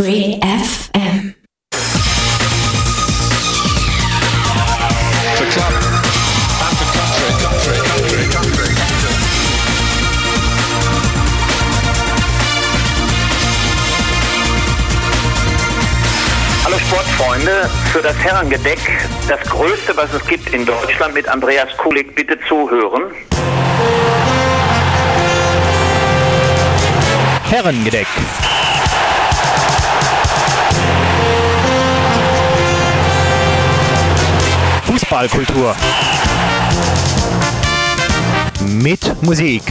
Free FM. For club and for country, country, country, country, country. Hallo Sportfreunde, für das Herrengedeck, das größte, was es gibt in Deutschland mit Andreas Kulik, bitte zuhören. Herrengedeck. Fußballkultur. Mit Musik.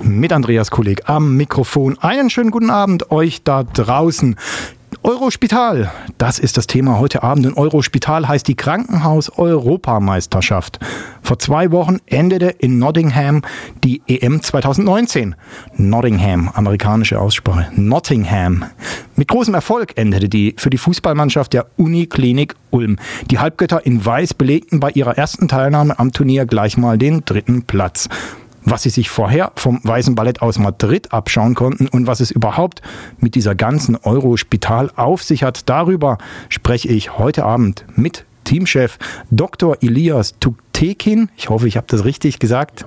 Mit Andreas Kulig am Mikrofon. Einen schönen guten Abend euch da draußen. Eurospital, das ist das Thema heute Abend. Und Eurospital heißt die Krankenhaus-Europameisterschaft. Vor zwei Wochen endete in Nottingham die EM 2019. Nottingham, amerikanische Aussprache. Nottingham. Mit großem Erfolg endete die für die Fußballmannschaft der Uniklinik Ulm. Die Halbgötter in Weiß belegten bei ihrer ersten Teilnahme am Turnier gleich mal den dritten Platz was sie sich vorher vom Weißen Ballett aus Madrid abschauen konnten und was es überhaupt mit dieser ganzen Eurospital auf sich hat. Darüber spreche ich heute Abend mit Teamchef Dr. Elias Tuktekin, ich hoffe, ich habe das richtig gesagt,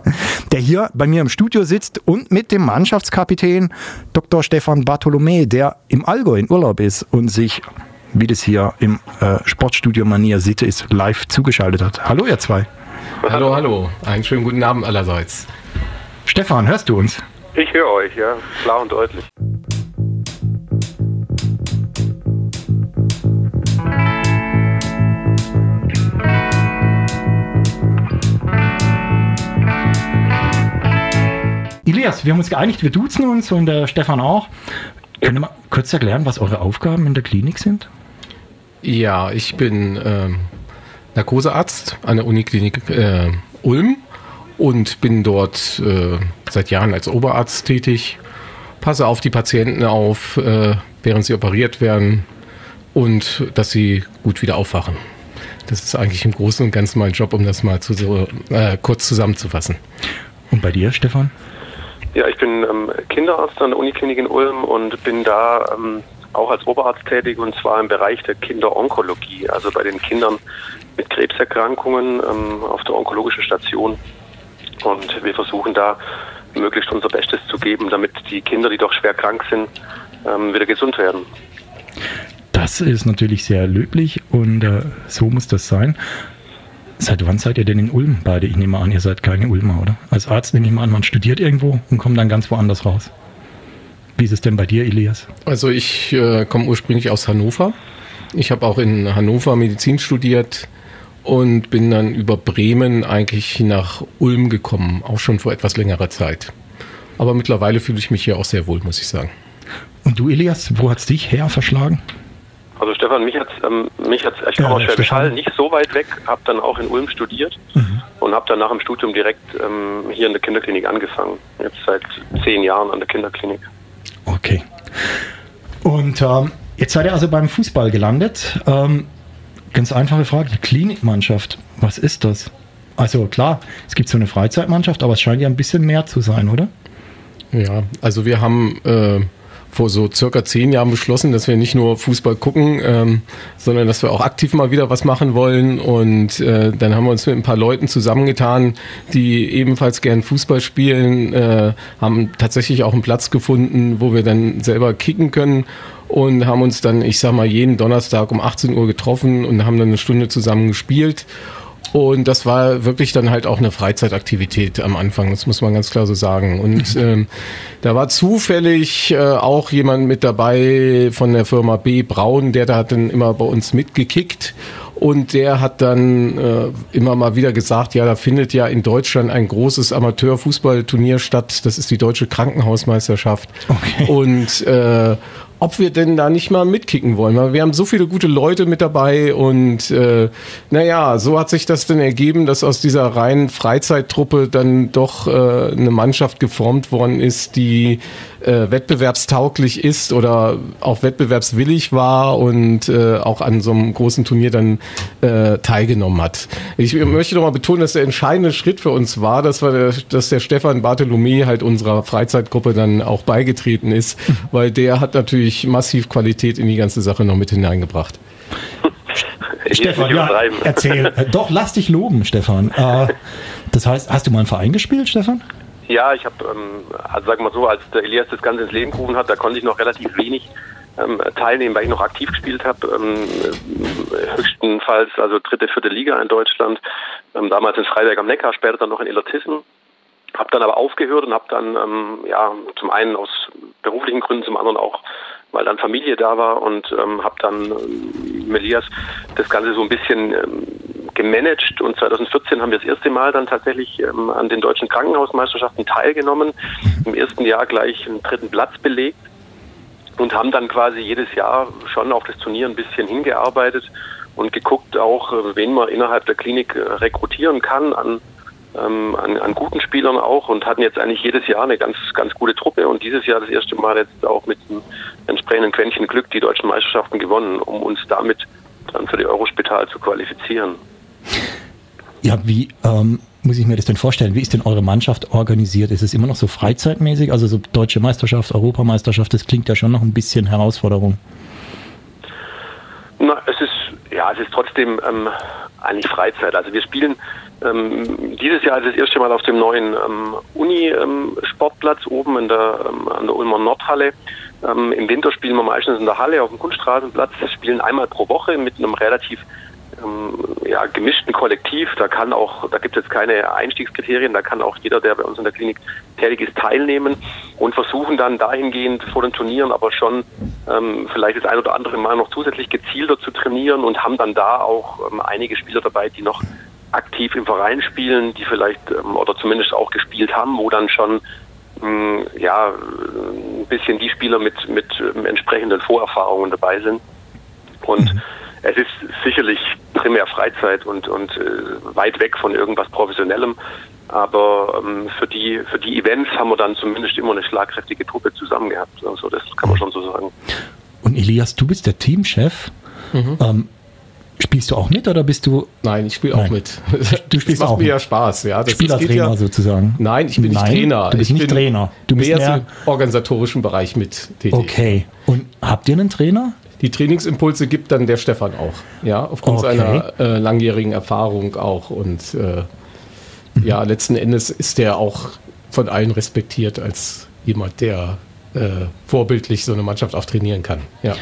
der hier bei mir im Studio sitzt und mit dem Mannschaftskapitän Dr. Stefan Bartholomä, der im Allgäu in Urlaub ist und sich, wie das hier im äh, Sportstudio Manier Sitte ist, live zugeschaltet hat. Hallo ihr zwei. Hallo, hallo. Einen schönen guten Abend allerseits. Stefan, hörst du uns? Ich höre euch, ja, klar und deutlich. Elias, wir haben uns geeinigt, wir duzen uns und der Stefan auch. Können wir mal kurz erklären, was eure Aufgaben in der Klinik sind? Ja, ich bin ähm, Narkosearzt an der Uniklinik äh, Ulm und bin dort äh, seit Jahren als Oberarzt tätig. Passe auf die Patienten auf, äh, während sie operiert werden und dass sie gut wieder aufwachen. Das ist eigentlich im Großen und Ganzen mein Job, um das mal zu, so, äh, kurz zusammenzufassen. Und bei dir, Stefan? Ja, ich bin ähm, Kinderarzt an der Uniklinik in Ulm und bin da ähm, auch als Oberarzt tätig und zwar im Bereich der Kinderonkologie, also bei den Kindern mit Krebserkrankungen ähm, auf der onkologischen Station. Und wir versuchen da möglichst unser Bestes zu geben, damit die Kinder, die doch schwer krank sind, ähm, wieder gesund werden. Das ist natürlich sehr löblich und äh, so muss das sein. Seit wann seid ihr denn in Ulm beide? Ich nehme an, ihr seid keine Ulmer, oder? Als Arzt nehme ich mal an, man studiert irgendwo und kommt dann ganz woanders raus. Wie ist es denn bei dir, Elias? Also ich äh, komme ursprünglich aus Hannover. Ich habe auch in Hannover Medizin studiert und bin dann über Bremen eigentlich nach Ulm gekommen, auch schon vor etwas längerer Zeit. Aber mittlerweile fühle ich mich hier auch sehr wohl, muss ich sagen. Und du, Elias, wo hat's dich her verschlagen? Also Stefan, mich hat ähm, mich hat's, ich Ja, komme aus Schwäbisch. Hall, nicht so weit weg, habe dann auch in Ulm studiert und habe dann nach dem Studium direkt ähm, hier in der Kinderklinik angefangen. Jetzt seit zehn Jahren an der Kinderklinik. Okay. Und ähm, jetzt seid ihr also beim Fußball gelandet. Ähm, ganz einfache Frage, die Klinikmannschaft, was ist das? Also klar, es gibt so eine Freizeitmannschaft, aber es scheint ja ein bisschen mehr zu sein, oder? Ja, also wir haben äh, vor so circa zehn Jahren beschlossen, dass wir nicht nur Fußball gucken, ähm, sondern dass wir auch aktiv mal wieder was machen wollen. Und äh, dann haben wir uns mit ein paar Leuten zusammengetan, die ebenfalls gern Fußball spielen, äh, haben tatsächlich auch einen Platz gefunden, wo wir dann selber kicken können und haben uns dann, ich sag mal, jeden Donnerstag um 18 Uhr getroffen und haben dann eine Stunde zusammen gespielt. Und das war wirklich dann halt auch eine Freizeitaktivität am Anfang, das muss man ganz klar so sagen. Und ähm, da war zufällig äh, auch jemand mit dabei von der Firma B Braun, der da hat dann immer bei uns mitgekickt. Und der hat dann äh, immer mal wieder gesagt, ja, da findet ja in Deutschland ein großes Amateurfußballturnier statt. Das ist die deutsche Krankenhausmeisterschaft. Okay. Und äh, ob wir denn da nicht mal mitkicken wollen. Weil wir haben so viele gute Leute mit dabei und äh, naja, so hat sich das dann ergeben, dass aus dieser reinen Freizeittruppe dann doch äh, eine Mannschaft geformt worden ist, die äh, wettbewerbstauglich ist oder auch wettbewerbswillig war und äh, auch an so einem großen Turnier dann äh, teilgenommen hat. Ich möchte nochmal betonen, dass der entscheidende Schritt für uns war, dass, wir der, dass der Stefan Bartholomä halt unserer Freizeitgruppe dann auch beigetreten ist, weil der hat natürlich massiv Qualität in die ganze Sache noch mit hineingebracht. Stefan, ja, erzähl. Äh, Doch, lass dich loben, Stefan. Äh, das heißt, hast du mal einen Verein gespielt, Stefan? Ja, ich habe, ähm, also sag mal so, als der Elias das Ganze ins Leben gerufen hat, da konnte ich noch relativ wenig ähm, teilnehmen, weil ich noch aktiv gespielt habe. Ähm, äh, höchstenfalls also dritte, vierte Liga in Deutschland. Ähm, damals in Freiberg am Neckar, später dann noch in Illertissen. Habe dann aber aufgehört und habe dann ähm, ja zum einen aus beruflichen Gründen, zum anderen auch weil dann Familie da war und ähm, habe dann ähm, mit Elias das Ganze so ein bisschen ähm, gemanagt und 2014 haben wir das erste Mal dann tatsächlich ähm, an den deutschen Krankenhausmeisterschaften teilgenommen. Im ersten Jahr gleich einen dritten Platz belegt und haben dann quasi jedes Jahr schon auf das Turnier ein bisschen hingearbeitet und geguckt auch, äh, wen man innerhalb der Klinik äh, rekrutieren kann an, ähm, an, an guten Spielern auch und hatten jetzt eigentlich jedes Jahr eine ganz, ganz gute Truppe und dieses Jahr das erste Mal jetzt auch mit einem entsprechenden Quäntchen Glück die deutschen Meisterschaften gewonnen, um uns damit dann für die Eurospital zu qualifizieren. Ja, wie ähm, muss ich mir das denn vorstellen? Wie ist denn eure Mannschaft organisiert? Ist es immer noch so freizeitmäßig? Also so deutsche Meisterschaft, Europameisterschaft, das klingt ja schon noch ein bisschen Herausforderung. Na, es ist ja, es ist trotzdem ähm, eigentlich Freizeit. Also wir spielen ähm, dieses Jahr ist das erste Mal auf dem neuen ähm, Uni-Sportplatz oben in der, ähm, an der Ulmer Nordhalle. Ähm, Im Winter spielen wir meistens in der Halle auf dem Kunststraßenplatz. Spielen einmal pro Woche mit einem relativ ähm, ja, gemischten Kollektiv. Da kann auch, da gibt es jetzt keine Einstiegskriterien, da kann auch jeder, der bei uns in der Klinik tätig ist, teilnehmen und versuchen dann dahingehend vor den Turnieren aber schon ähm, vielleicht das ein oder andere Mal noch zusätzlich gezielter zu trainieren und haben dann da auch ähm, einige Spieler dabei, die noch aktiv im Verein spielen, die vielleicht ähm, oder zumindest auch gespielt haben, wo dann schon mh, ja ein bisschen die Spieler mit mit ähm, entsprechenden Vorerfahrungen dabei sind. Und es ist sicherlich primär Freizeit und, und äh, weit weg von irgendwas Professionellem. Aber ähm, für die für die Events haben wir dann zumindest immer eine schlagkräftige Truppe zusammen gehabt. Also das kann man schon so sagen. Und Elias, du bist der Teamchef. Ähm, spielst du auch mit oder bist du Nein, ich spiele auch mit. Du spielst das macht auch mir mit. ja Spaß, ja. Das, Spielertrainer ja, sozusagen? Nein, ich bin nicht Nein, Trainer. du bist ich nicht bin Trainer. Du bist mehr, mehr- im organisatorischen Bereich mit tätig. Okay. Und habt ihr einen Trainer? Die Trainingsimpulse gibt dann der Stefan auch, ja, aufgrund Okay. seiner äh, langjährigen Erfahrung auch und äh, ja, letzten Endes ist der auch von allen respektiert als jemand, der äh, vorbildlich so eine Mannschaft auch trainieren kann. Ja.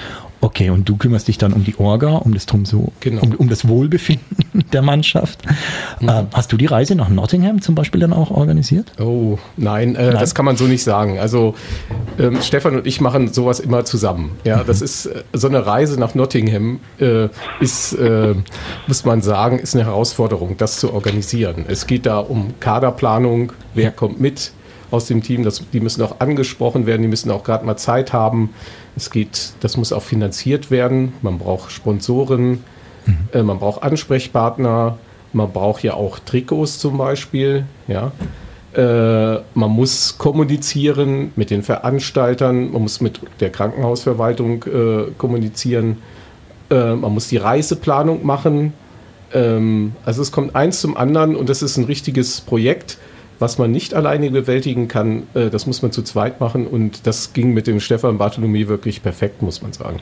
Okay, und du kümmerst dich dann um die Orga, um das, drum so, Genau. um, um das Wohlbefinden der Mannschaft. Ähm, hast du die Reise nach Nottingham zum Beispiel dann auch organisiert? Oh, nein, äh, Nein? das kann man so nicht sagen. Also ähm, Stefan und ich machen sowas immer zusammen. Ja, das ist äh, so eine Reise nach Nottingham äh, ist, äh, muss man sagen, ist eine Herausforderung, das zu organisieren. Es geht da um Kaderplanung, wer kommt mit aus dem Team, das, die müssen auch angesprochen werden, die müssen auch gerade mal Zeit haben. Es geht, das muss auch finanziert werden. Man braucht Sponsoren, äh, man braucht Ansprechpartner, man braucht ja auch Trikots zum Beispiel, ja. Äh, man muss kommunizieren mit den Veranstaltern, man muss mit der Krankenhausverwaltung äh, kommunizieren, äh, man muss die Reiseplanung machen. Ähm, also es kommt eins zum anderen und das ist ein richtiges Projekt, was man nicht alleine bewältigen kann. Äh, das muss man zu zweit machen und das ging mit dem Stefan Bartholomew wirklich perfekt, muss man sagen.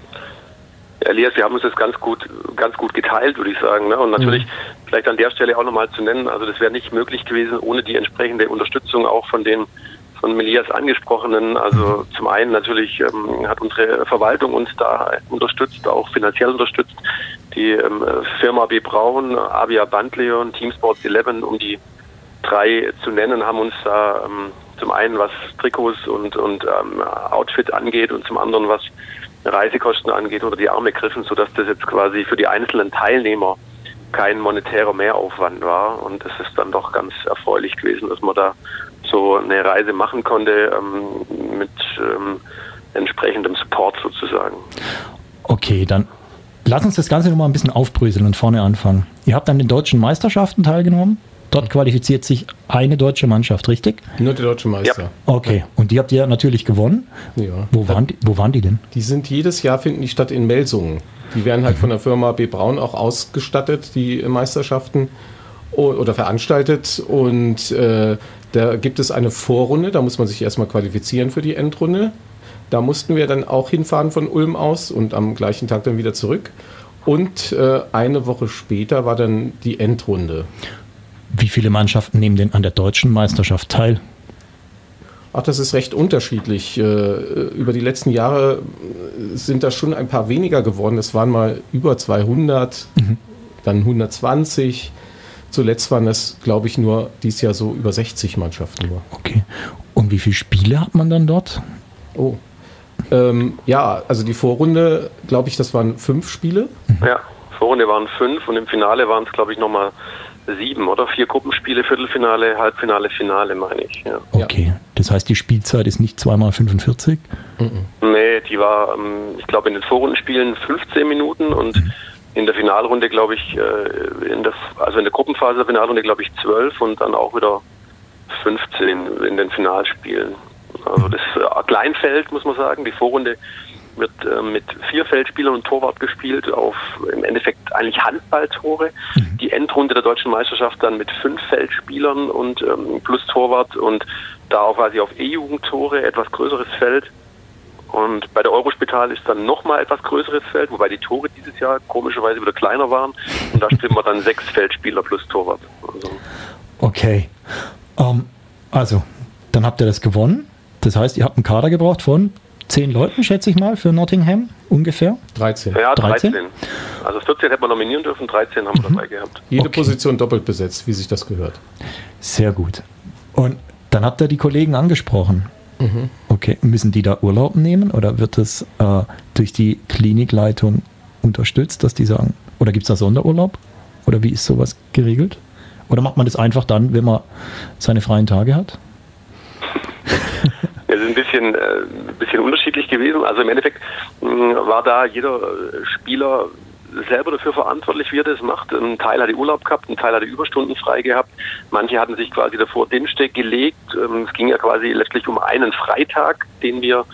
Elias, wir haben uns das ganz gut, ganz gut geteilt, würde ich sagen. Ne? Und natürlich vielleicht an der Stelle auch nochmal zu nennen, also das wäre nicht möglich gewesen ohne die entsprechende Unterstützung auch von den von Elias angesprochenen. Also zum einen natürlich ähm, hat unsere Verwaltung uns da unterstützt, auch finanziell unterstützt. Die ähm, Firma B. Braun, Avia Bandleon, Team Sports 11, um die drei zu nennen, haben uns da ähm, zum einen was Trikots und, und ähm, Outfit angeht und zum anderen was Reisekosten angeht oder die Arme griffen, sodass das jetzt quasi für die einzelnen Teilnehmer kein monetärer Mehraufwand war. Und das ist dann doch ganz erfreulich gewesen, dass man da so eine Reise machen konnte ähm, mit ähm, entsprechendem Support sozusagen. Okay, dann lass uns das Ganze nochmal ein bisschen aufbröseln und vorne anfangen. Ihr habt an den deutschen Meisterschaften teilgenommen. Dort qualifiziert sich eine deutsche Mannschaft, richtig? Nur der deutsche Meister. Okay. Und die habt ihr natürlich gewonnen. Ja. Wo waren die, wo waren die denn? Die sind jedes Jahr finden die statt in Melsungen. Die werden halt von der Firma B. Braun auch ausgestattet, die Meisterschaften oder veranstaltet. Und äh, da gibt es eine Vorrunde, da muss man sich erstmal qualifizieren für die Endrunde. Da mussten wir dann auch hinfahren von Ulm aus und am gleichen Tag dann wieder zurück. Und äh, eine Woche später war dann die Endrunde. Wie viele Mannschaften nehmen denn an der deutschen Meisterschaft teil? Ach, das ist recht unterschiedlich. Äh, Über die letzten Jahre sind da schon ein paar weniger geworden. Es waren mal über 200, dann 120. Zuletzt waren es, glaube ich, nur dieses Jahr so über 60 Mannschaften nur. Okay. Und wie viele Spiele hat man dann dort? Oh. Ähm, ja, also die Vorrunde, glaube ich, das waren fünf Spiele. Ja, Vorrunde waren fünf und im Finale waren es, glaube ich, nochmal sieben oder vier Gruppenspiele, Viertelfinale, Halbfinale, Finale, meine ich. Ja. Okay. Das heißt, die Spielzeit ist nicht zweimal 45? Nee, die war, ähm, ich glaube, in den Vorrundenspielen 15 Minuten und in der Finalrunde, glaube ich, äh, in der, also in der Gruppenphase der Finalrunde, glaube ich, 12 und dann auch wieder 15 in den Finalspielen. Also das äh, Kleinfeld, muss man sagen. Die Vorrunde wird äh, mit vier Feldspielern und Torwart gespielt, auf im Endeffekt eigentlich Handballtore. Die Endrunde der deutschen Meisterschaft dann mit fünf Feldspielern und ähm, plus Torwart und da auch quasi auf E-Jugendtore, etwas größeres Feld. Und bei der Eurospital ist dann nochmal etwas größeres Feld, wobei die Tore dieses Jahr komischerweise wieder kleiner waren. Und da spielen wir dann sechs Feldspieler plus Torwart. Also, Okay. Ähm, also, dann habt ihr das gewonnen. Das heißt, ihr habt einen Kader gebraucht von zehn Leuten, schätze ich mal, für Nottingham ungefähr. 13. ja, 13? 13. Also 14 hätten wir nominieren dürfen, 13 haben wir dabei gehabt. Jede Okay. Position doppelt besetzt, wie sich das gehört. Sehr gut. Und dann habt ihr die Kollegen angesprochen. Okay, müssen die da Urlaub nehmen oder wird das äh, durch die Klinikleitung unterstützt, dass die sagen, oder gibt es da Sonderurlaub? Oder wie ist sowas geregelt? Oder macht man das einfach dann, wenn man seine freien Tage hat? Ein bisschen, äh, bisschen unterschiedlich gewesen. Also im Endeffekt mh, war da jeder äh, Spieler selber dafür verantwortlich, wie er das macht. Ein Teil hatte Urlaub gehabt, ein Teil hatte Überstunden frei gehabt. Manche hatten sich quasi davor Dienste gelegt. Ähm, Es ging ja quasi letztlich um einen Freitag, den wir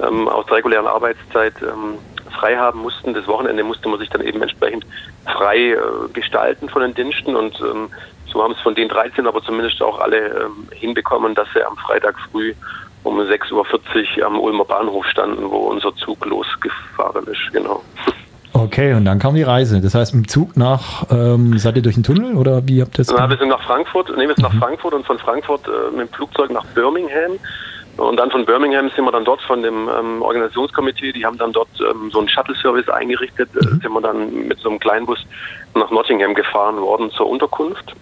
ähm, aus der regulären Arbeitszeit ähm, frei haben mussten. Das Wochenende musste man sich dann eben entsprechend frei äh, gestalten von den Diensten und ähm, so haben es von den 13 aber zumindest auch alle ähm, hinbekommen, dass sie am Freitag früh um 6.40 Uhr am Ulmer Bahnhof standen, wo unser Zug losgefahren ist, genau. Okay, und dann kam die Reise. Das heißt, mit dem Zug nach, ähm, seid ihr durch den Tunnel oder wie habt ihr das Na, wir sind nach Frankfurt, nee, wir sind nach Frankfurt und von Frankfurt äh, mit dem Flugzeug nach Birmingham. Und dann von Birmingham sind wir dann dort von dem ähm, Organisationskomitee, die haben dann dort ähm, so einen Shuttle-Service eingerichtet, äh, sind wir dann mit so einem Kleinbus nach Nottingham gefahren worden zur Unterkunft.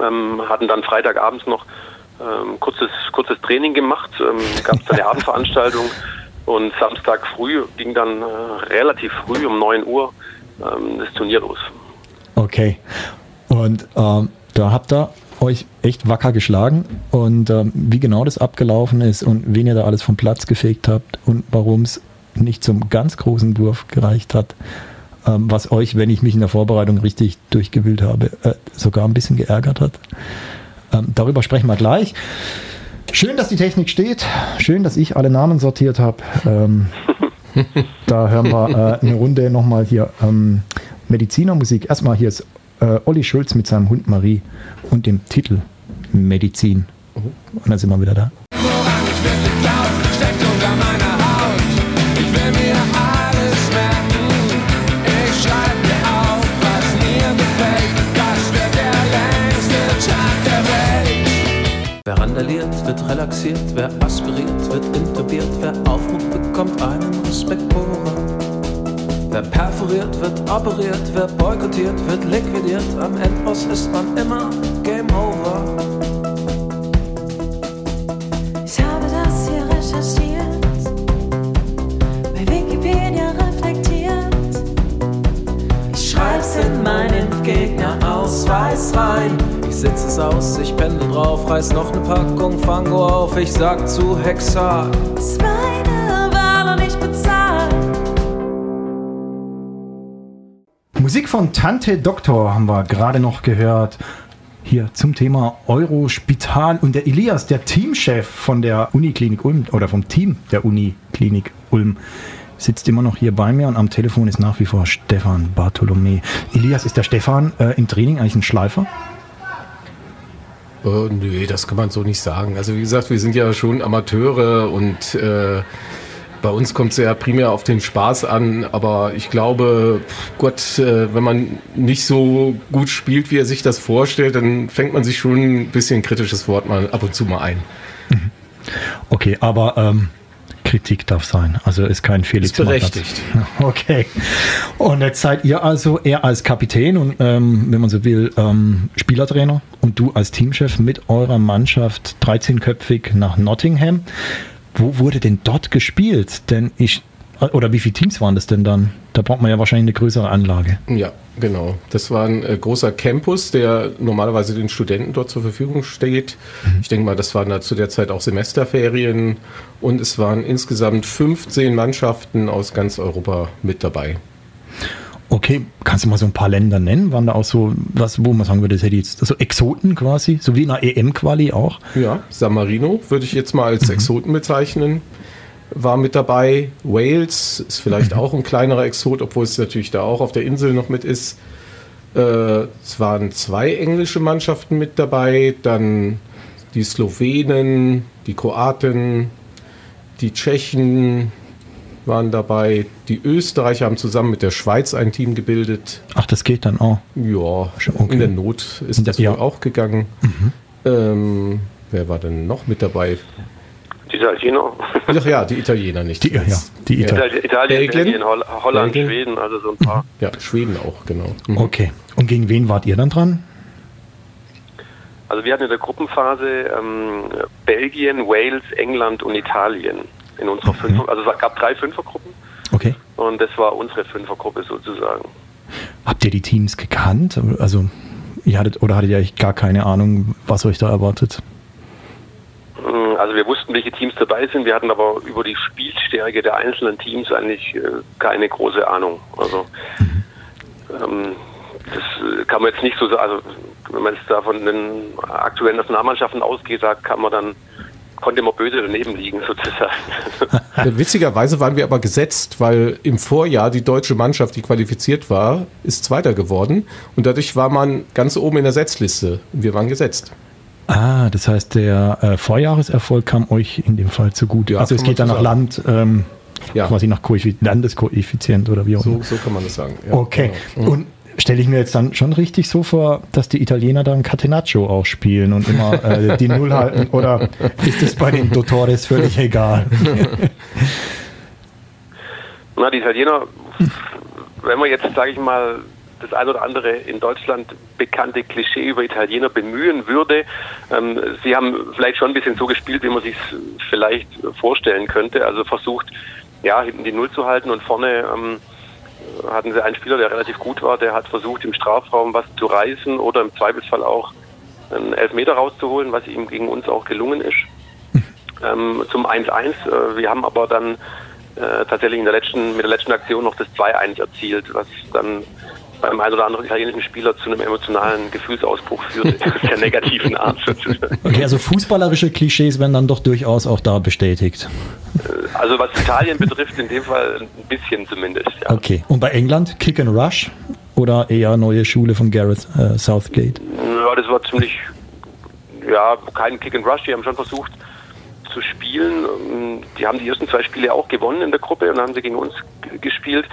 Ähm, hatten dann Freitagabends noch ähm, kurzes, kurzes Training gemacht, ähm, gab es eine Abendveranstaltung und Samstag früh ging dann äh, relativ früh um 9 Uhr ähm, das Turnier los. Okay. Und ähm, da habt ihr euch echt wacker geschlagen und ähm, wie genau das abgelaufen ist und wen ihr da alles vom Platz gefegt habt und warum es nicht zum ganz großen Wurf gereicht hat, ähm, was euch, wenn ich mich in der Vorbereitung richtig durchgewühlt habe, äh, sogar ein bisschen geärgert hat. Ähm, darüber sprechen wir gleich. Schön, dass die Technik steht. Schön, dass ich alle Namen sortiert habe. Ähm, da hören wir äh, eine Runde nochmal hier ähm, Medizinermusik. Erstmal hier ist äh, Olli Schulz mit seinem Hund Marie und dem Titel Medizin. Und dann sind wir wieder da. Randaliert, wird relaxiert, wer aspiriert, wird intubiert, wer Aufruf bekommt einen Respektbohrer. Wer perforiert, wird operiert, wer boykottiert, wird liquidiert, am Endboss ist man immer Game Over. Ich habe das hier recherchiert, bei Wikipedia reflektiert. Ich schreib's in meinen Gegner-Ausweis rein. Ich sitz es aus, ich pendel drauf, reiß noch ne Packung Fango auf, ich sag zu Hexar. Ist meine Wahl und ich bezahle. Musik von Tante Doktor haben wir gerade noch gehört. hier zum Thema Eurospital. Und der Elias, der Teamchef von der Uniklinik Ulm oder vom Team der Uniklinik Ulm, sitzt immer noch hier bei mir und am Telefon ist nach wie vor Stefan Bartholomä. Elias, ist der Stefan äh, im Training eigentlich ein Schleifer? Oh, nö, das kann man so nicht sagen. Also wie gesagt, wir sind ja schon Amateure und äh, bei uns kommt es ja primär auf den Spaß an, aber ich glaube, Gott, äh, wenn man nicht so gut spielt, wie er sich das vorstellt, dann fängt man sich schon ein bisschen kritisches Wort mal ab und zu mal ein. Okay, aber ähm, Kritik darf sein. Also ist kein Felix Ist berechtigt. Magath. Okay. Und jetzt seid ihr also er als Kapitän und ähm, wenn man so will, ähm, Spielertrainer und du als Teamchef mit eurer Mannschaft 13-köpfig nach Nottingham. Wo wurde denn dort gespielt? Denn ich oder wie viele Teams waren das denn dann? Da braucht man ja wahrscheinlich eine größere Anlage. Ja, genau. Das war ein äh, großer Campus, der normalerweise den Studenten dort zur Verfügung steht. Ich denke mal, das waren da zu der Zeit auch Semesterferien und es waren insgesamt 15 Mannschaften aus ganz Europa mit dabei. Okay, kannst du mal so ein paar Länder nennen? Waren da auch so, was, wo man sagen würde, das hätte jetzt, so Exoten quasi, so wie in der EM-Quali auch? Ja, San Marino würde ich jetzt mal als Exoten bezeichnen. War mit dabei. Wales ist vielleicht auch ein kleinerer Exot, obwohl es natürlich da auch auf der Insel noch mit ist. Äh, es waren zwei englische Mannschaften mit dabei, dann die Slowenen, die Kroaten, die Tschechen waren dabei, die Österreicher haben zusammen mit der Schweiz ein Team gebildet. Ach, das geht dann auch. Ja, Okay. in der Not ist das ja. auch gegangen. Ähm, wer war denn noch mit dabei? Die Italiener, Ach ja, die Italiener nicht. Die, ja, die Italien. Italien, Italien Belgien? Belgien, Holl Holland, Belgien? Schweden, also so ein paar. Ja, Schweden auch, genau. Mhm. Okay. Und gegen wen wart ihr dann dran? Also wir hatten in der Gruppenphase ähm, Belgien, Wales, England und Italien in unserer Fünfer. Also es gab drei Fünfergruppen Okay. und das war unsere Fünfergruppe sozusagen. Habt ihr die Teams gekannt? Also, ihr hattet, oder hattet ihr eigentlich gar keine Ahnung, was euch da erwartet? Mm, Also wir wussten, welche Teams dabei sind. Wir hatten aber über die Spielstärke der einzelnen Teams eigentlich äh, keine große Ahnung. Also ähm, das äh, kann man jetzt nicht so sagen. Also wenn man jetzt da von den aktuellen Nationalmannschaften ausgeht, da kann man dann konnte man böse daneben liegen sozusagen. Witzigerweise waren wir aber gesetzt, weil im Vorjahr die deutsche Mannschaft, die qualifiziert war, ist Zweiter geworden. Und dadurch war man ganz oben in der Setzliste. Und wir waren gesetzt. Ah, das heißt, der äh, Vorjahreserfolg kam euch in dem Fall zugute. Ja, also es geht dann nach Land, ähm, Ja. quasi nach Koeffi Landeskoeffizient oder wie auch immer. So, so kann man das sagen. Ja, Okay. genau. Und stelle ich mir jetzt dann schon richtig so vor, dass die Italiener dann Catenaccio auch spielen und immer äh, die Null halten? Oder ist das bei den Dottores völlig egal? Na, die Italiener, wenn man jetzt, sage ich mal, das ein oder andere in Deutschland bekannte Klischee über Italiener bemühen würde, ähm, sie haben vielleicht schon ein bisschen so gespielt, wie man sich vielleicht vorstellen könnte. Also versucht, ja, hinten die Null zu halten und vorne ähm, hatten sie einen Spieler, der relativ gut war, der hat versucht, im Strafraum was zu reißen oder im Zweifelsfall auch einen Elfmeter rauszuholen, was ihm gegen uns auch gelungen ist. Ähm, zum 1-1. Äh, wir haben aber dann äh, tatsächlich in der letzten, mit der letzten Aktion noch das 2-1 erzielt, was dann beim einen oder anderen italienischen Spieler zu einem emotionalen Gefühlsausbruch führte, der negativen Art sozusagen. Okay, also fußballerische Klischees werden dann doch durchaus auch da bestätigt. Also was Italien betrifft, in dem Fall ein bisschen zumindest. Ja. Okay. Und bei England, Kick and Rush oder eher neue Schule von Gareth äh, Southgate? Ja, das war ziemlich, ja, kein Kick and Rush. Die haben schon versucht zu spielen. Ähm, Die haben die ersten zwei Spiele auch gewonnen in der Gruppe und dann haben sie gegen uns gespielt.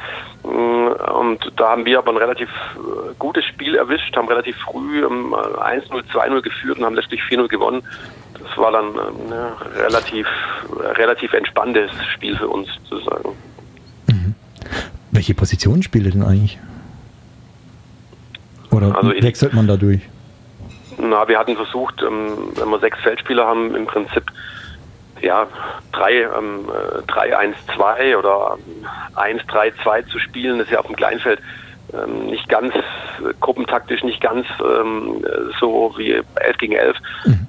Ähm, Und da haben wir aber ein relativ äh, gutes Spiel erwischt, haben relativ früh ähm, 1-0, 2-0 geführt und haben letztlich 4-0 gewonnen. Das war dann ähm, ein relativ, relativ entspanntes Spiel für uns, sozusagen. Welche Position spielt ihr denn eigentlich? Oder Also wechselt man dadurch? Na, wir hatten versucht, ähm, wenn wir sechs Feldspieler haben, im Prinzip ja, 3, ähm, äh, 3-1-2 oder ähm, 1-3-2 zu spielen. Das ist ja auf dem Kleinfeld ähm, nicht ganz äh, gruppentaktisch, nicht ganz ähm, äh, so wie 11 gegen 11.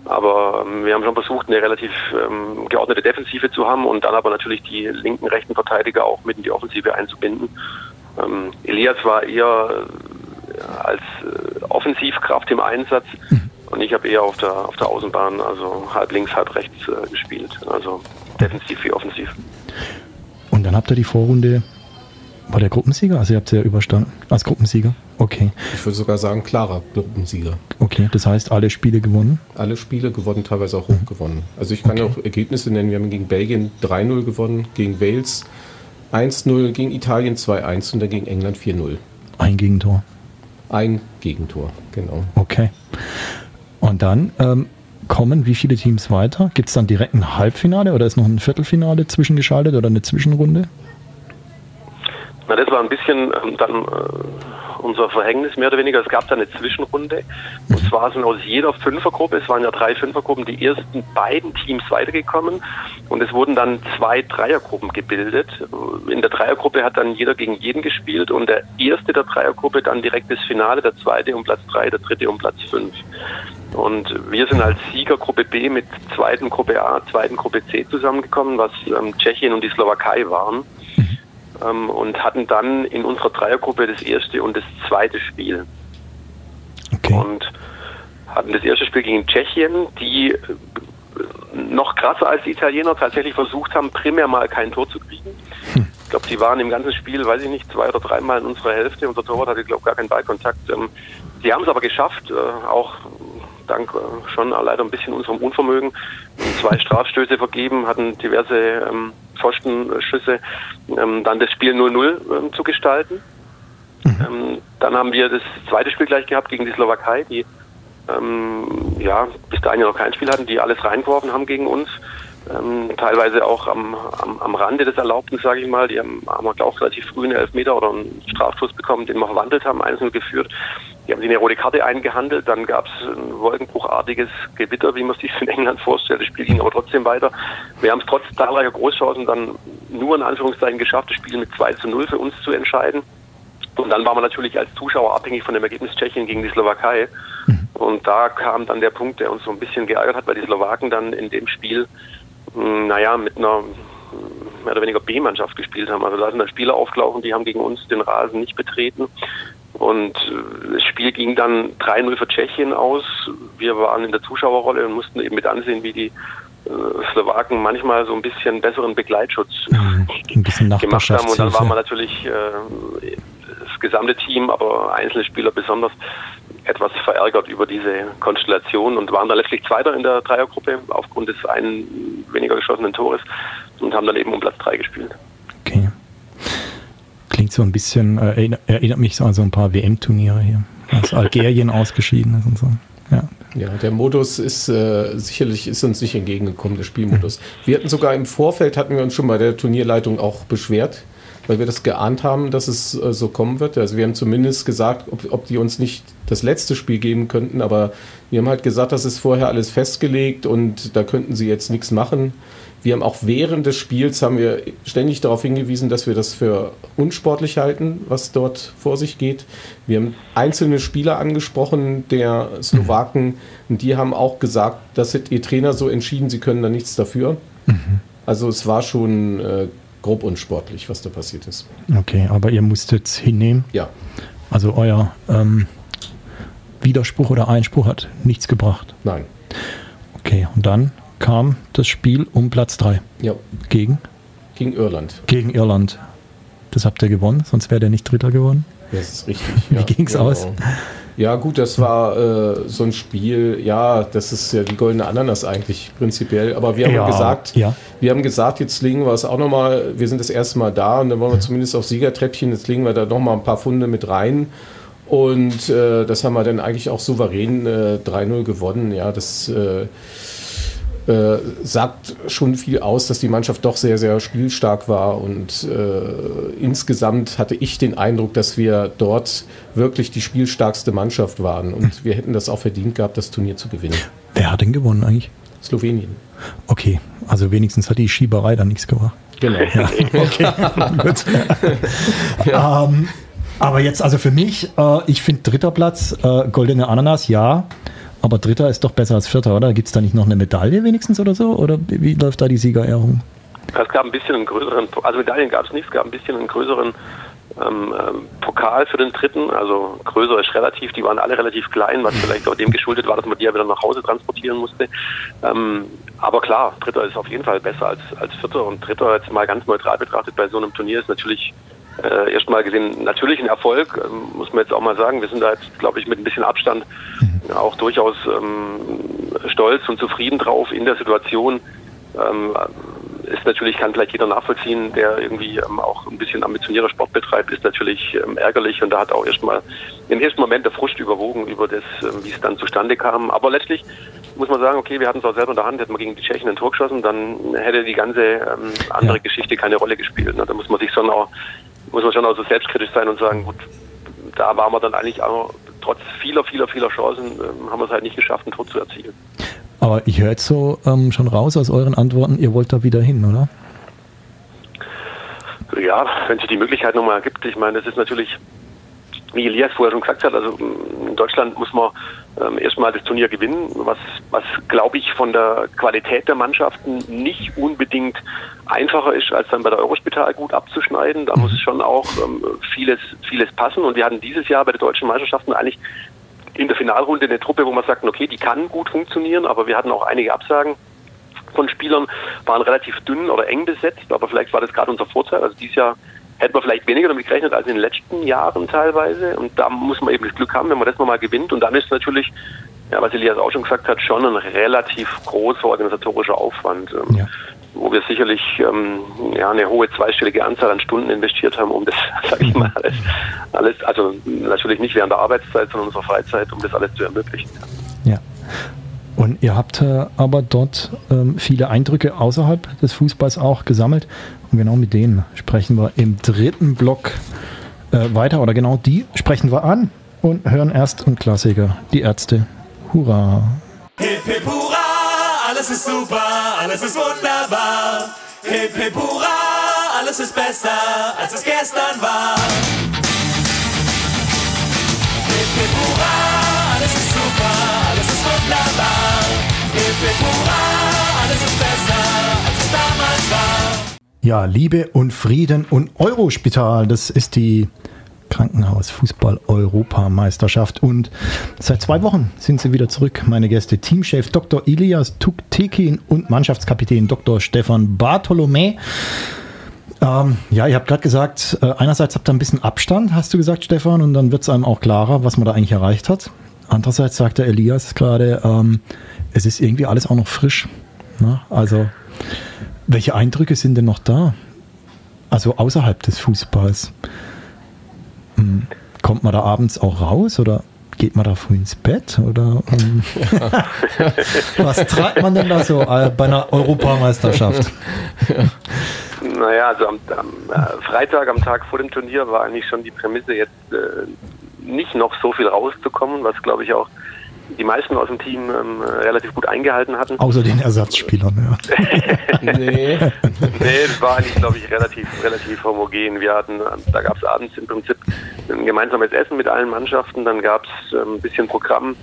Aber ähm, wir haben schon versucht, eine relativ ähm, geordnete Defensive zu haben und dann aber natürlich die linken, rechten Verteidiger auch mit in die Offensive einzubinden. Ähm, Elias war eher äh, als äh, Offensivkraft im Einsatz. Und ich habe eher auf der, auf der Außenbahn, also halb links, halb rechts äh, gespielt. Also defensiv wie offensiv. Und dann habt ihr die Vorrunde, war der Gruppensieger? Also ihr habt sie ja überstanden als Gruppensieger. Okay, Ich würde sogar sagen, klarer Gruppensieger. okay. Das heißt, alle Spiele gewonnen. Alle Spiele gewonnen, teilweise auch hoch gewonnen. Also ich kann Okay. auch Ergebnisse nennen. Wir haben gegen Belgien 3-0 gewonnen, gegen Wales 1-0, gegen Italien 2-1 und dann gegen England 4-0. Ein Gegentor. Ein Gegentor, genau. Okay. Und dann ähm, kommen wie viele Teams weiter? Gibt es dann direkt ein Halbfinale oder ist noch ein Viertelfinale zwischengeschaltet oder eine Zwischenrunde? Na, das war ein bisschen ähm, dann äh, unser Verhängnis mehr oder weniger. Es gab da eine Zwischenrunde. Und zwar sind aus jeder Fünfergruppe, es waren ja drei Fünfergruppen, die ersten beiden Teams weitergekommen. Und es wurden dann zwei Dreiergruppen gebildet. In der Dreiergruppe hat dann jeder gegen jeden gespielt und der erste der Dreiergruppe dann direkt das Finale, der zweite um Platz drei, der dritte um Platz fünf. Und wir sind als Sieger Gruppe B mit zweiten Gruppe A, zweiten Gruppe C zusammengekommen, was ähm, Tschechien und die Slowakei waren ähm, und hatten dann in unserer Dreiergruppe das erste und das zweite Spiel. Okay. Und hatten das erste Spiel gegen Tschechien, die äh, noch krasser als die Italiener tatsächlich versucht haben, primär mal kein Tor zu kriegen. Ich glaube, die waren im ganzen Spiel, weiß ich nicht, zwei oder dreimal in unserer Hälfte. Unser Torwart hatte, glaube ich, gar keinen Ballkontakt. Ähm, die haben es aber geschafft, äh, auch dank äh, schon leider ein bisschen unserem Unvermögen. Zwei Strafstöße vergeben, hatten diverse ähm, Pfostenschüsse, ähm, dann das Spiel 0-0 ähm, zu gestalten. Ähm, dann haben wir das zweite Spiel gleich gehabt gegen die Slowakei, die ähm, ja bis dahin ja noch kein Spiel hatten, die alles reingeworfen haben gegen uns. Ähm, teilweise auch am, am, am Rande des Erlaubten, sage ich mal. Die haben, haben auch relativ früh einen Elfmeter oder einen Strafschuss bekommen, den wir verwandelt haben, einzeln geführt. Die haben sich eine rote Karte eingehandelt. Dann gab es ein wolkenbruchartiges Gewitter, wie man sich in England vorstellt. Das Spiel ging aber trotzdem weiter. Wir haben es trotz zahlreicher Großchancen dann nur in Anführungszeichen geschafft, das Spiel mit 2 zu 0 für uns zu entscheiden. Und dann waren wir natürlich als Zuschauer abhängig von dem Ergebnis Tschechien gegen die Slowakei. Und da kam dann der Punkt, der uns so ein bisschen geärgert hat, weil die Slowaken dann in dem Spiel, mh, naja, mit einer mh, mehr oder weniger B-Mannschaft gespielt haben. Also da sind dann Spieler aufgelaufen, die haben gegen uns den Rasen nicht betreten. Und äh, das Spiel ging dann 3-0 für Tschechien aus. Wir waren in der Zuschauerrolle und mussten eben mit ansehen, wie die äh, Slowaken manchmal so ein bisschen besseren Begleitschutz bisschen gemacht haben. Und dann waren wir Nachbarschaftshilfe. natürlich äh, das gesamte Team, aber einzelne Spieler besonders etwas verärgert über diese Konstellation und waren dann letztlich Zweiter in der Dreiergruppe aufgrund des einen weniger geschossenen Tores und haben dann eben um Platz drei gespielt. Okay. Klingt so ein bisschen, äh, erinnert, mich so an so ein paar WM-Turniere hier. Als Algerien ausgeschieden ist und so. Ja. Ja, der Modus ist äh, sicherlich ist uns nicht entgegengekommen, der Spielmodus. Wir hatten sogar im Vorfeld hatten wir uns schon bei der Turnierleitung auch beschwert, weil wir das geahnt haben, dass es äh, so kommen wird. Also wir haben zumindest gesagt, ob, ob die uns nicht das letzte Spiel geben könnten, aber wir haben halt gesagt, das ist vorher alles festgelegt und da könnten sie jetzt nichts machen. Wir haben auch während des Spiels haben wir ständig darauf hingewiesen, dass wir das für unsportlich halten, was dort vor sich geht. Wir haben einzelne Spieler angesprochen, der Slowaken, und die haben auch gesagt, das hat ihr Trainer so entschieden, sie können da nichts dafür. Also es war schon äh, grob unsportlich, was da passiert ist. Okay, aber ihr musstet hinnehmen. Ja, Also euer ähm, Widerspruch oder Einspruch hat nichts gebracht. nein. Okay, und dann kam das Spiel um Platz 3 Ja, gegen, gegen Irland. gegen Irland. Das habt ihr gewonnen, sonst wäre der nicht Dritter geworden. Das ist richtig. Wie ja, ging's aus? Ja, gut, das war äh, so ein Spiel, ja, das ist ja die goldene Ananas eigentlich prinzipiell. Aber wir haben Ja, gesagt, ja. wir haben gesagt, jetzt legen wir es auch nochmal, wir sind das erste Mal da und dann wollen wir zumindest auf Siegertreppchen, jetzt legen wir da nochmal ein paar Funde mit rein. Und äh, das haben wir dann eigentlich auch souverän äh, 3-0 gewonnen. Ja, das äh, sagt schon viel aus, dass die Mannschaft doch sehr, sehr spielstark war. Und äh, insgesamt hatte ich den Eindruck, dass wir dort wirklich die spielstarkste Mannschaft waren. Und wir hätten das auch verdient gehabt, das Turnier zu gewinnen. Wer hat denn gewonnen eigentlich? Slowenien. Okay, also wenigstens hat die Schieberei da nichts gebracht. Genau. Okay, gut. ähm, aber jetzt, also für mich, äh, ich finde dritter Platz, äh, goldene Ananas, ja. Aber dritter ist doch besser als vierter, oder? Gibt es da nicht noch eine Medaille wenigstens oder so? Oder wie läuft da die Siegerehrung? Es gab ein bisschen einen größeren, also Medaillen gab es nicht, es gab ein bisschen einen größeren ähm, ähm, Pokal für den dritten, also größer ist relativ, die waren alle relativ klein, was vielleicht auch dem geschuldet war, dass man die ja wieder nach Hause transportieren musste. Ähm, aber klar, dritter ist auf jeden Fall besser als, als vierter und dritter jetzt mal ganz neutral betrachtet bei so einem Turnier ist natürlich äh, erstmal gesehen natürlich ein Erfolg, ähm, muss man jetzt auch mal sagen. Wir sind da jetzt, glaube ich, mit ein bisschen Abstand auch durchaus ähm, stolz und zufrieden drauf in der Situation. Ähm, ist natürlich, kann vielleicht jeder nachvollziehen, der irgendwie ähm, auch ein bisschen ambitionierter Sport betreibt, ist natürlich ähm, ärgerlich und da hat auch erstmal im ersten Moment der Frust überwogen über das, ähm, wie es dann zustande kam. Aber letztlich muss man sagen, okay, wir hatten es auch selber in der Hand, hätten wir gegen die Tschechen ein Tor geschossen, dann hätte die ganze ähm, andere Ja. Geschichte keine Rolle gespielt. Ne? Da muss man sich schon auch, muss man schon auch so selbstkritisch sein und sagen, gut, da waren wir dann eigentlich auch trotz vieler, vieler, vieler Chancen, ähm, haben wir es halt nicht geschafft, ein Tor zu erzielen. Aber ich höre jetzt so ähm, schon raus aus euren Antworten, ihr wollt da wieder hin, oder? Ja, wenn sich die Möglichkeit nochmal ergibt. Ich meine, das ist natürlich, wie Elias vorher schon gesagt hat, also mm, Deutschland muss man ähm, erstmal das Turnier gewinnen, was, was glaube ich von der Qualität der Mannschaften nicht unbedingt einfacher ist, als dann bei der Eurospital gut abzuschneiden. Da muss schon auch ähm, vieles, vieles passen. Und wir hatten dieses Jahr bei den deutschen Meisterschaften eigentlich in der Finalrunde eine Truppe, wo man sagt, okay, die kann gut funktionieren, aber wir hatten auch einige Absagen von Spielern, waren relativ dünn oder eng besetzt, aber vielleicht war das gerade unser Vorteil. Also dieses Jahr hätten wir vielleicht weniger damit gerechnet als in den letzten Jahren teilweise. Und da muss man eben das Glück haben, wenn man das nochmal gewinnt. Und dann ist natürlich, ja, was Elias auch schon gesagt hat, schon ein relativ großer organisatorischer Aufwand, ähm, Ja. wo wir sicherlich ähm, ja, eine hohe zweistellige Anzahl an Stunden investiert haben, um das, sag ich mal, alles, alles, also natürlich nicht während der Arbeitszeit, sondern unserer Freizeit, um das alles zu ermöglichen. Ja. Und ihr habt äh, aber dort ähm, viele Eindrücke außerhalb des Fußballs auch gesammelt. Und genau mit denen sprechen wir im dritten Block äh, weiter. Oder genau die sprechen wir an und hören erst einen Klassiker. Die Ärzte. Hurra! Hip hip hurra, alles ist super, alles ist wunderbar. Hip hip hurra, alles ist besser, als es gestern war. Hip hip hurra, alles ist super, alles ist wunderbar. Hip hip hurra, alles ist besser, als es damals war. Ja, Liebe und Frieden und Eurospital, das ist die Krankenhaus-Fußball-Europameisterschaft. Und seit zwei Wochen sind sie wieder zurück, meine Gäste. Teamchef Dr. Ilias Tuktekin und Mannschaftskapitän Dr. Stefan Bartholomä. Ähm, ja, ihr habt gerade gesagt, äh, einerseits habt ihr ein bisschen Abstand, hast du gesagt, Stefan, und dann wird es einem auch klarer, was man da eigentlich erreicht hat. Andererseits sagt der Elias gerade, ähm, es ist irgendwie alles auch noch frisch. Ne? Also, welche Eindrücke sind denn noch da? Also außerhalb des Fußballs. Hm, Kommt man da abends auch raus oder geht man da früh ins Bett? Oder ähm, was treibt man denn da so äh, bei einer Europameisterschaft? Naja, also am, am äh, Freitag, am Tag vor dem Turnier, war eigentlich schon die Prämisse, jetzt äh, nicht noch so viel rauszukommen, was glaube ich auch die meisten aus dem Team ähm, relativ gut eingehalten hatten. Außer den Ersatzspielern, ja. Nee. Nee, das war eigentlich, glaube ich, relativ, relativ homogen. Wir hatten, da gab es abends im Prinzip ein gemeinsames Essen mit allen Mannschaften, dann gab es ähm, ein bisschen Programm,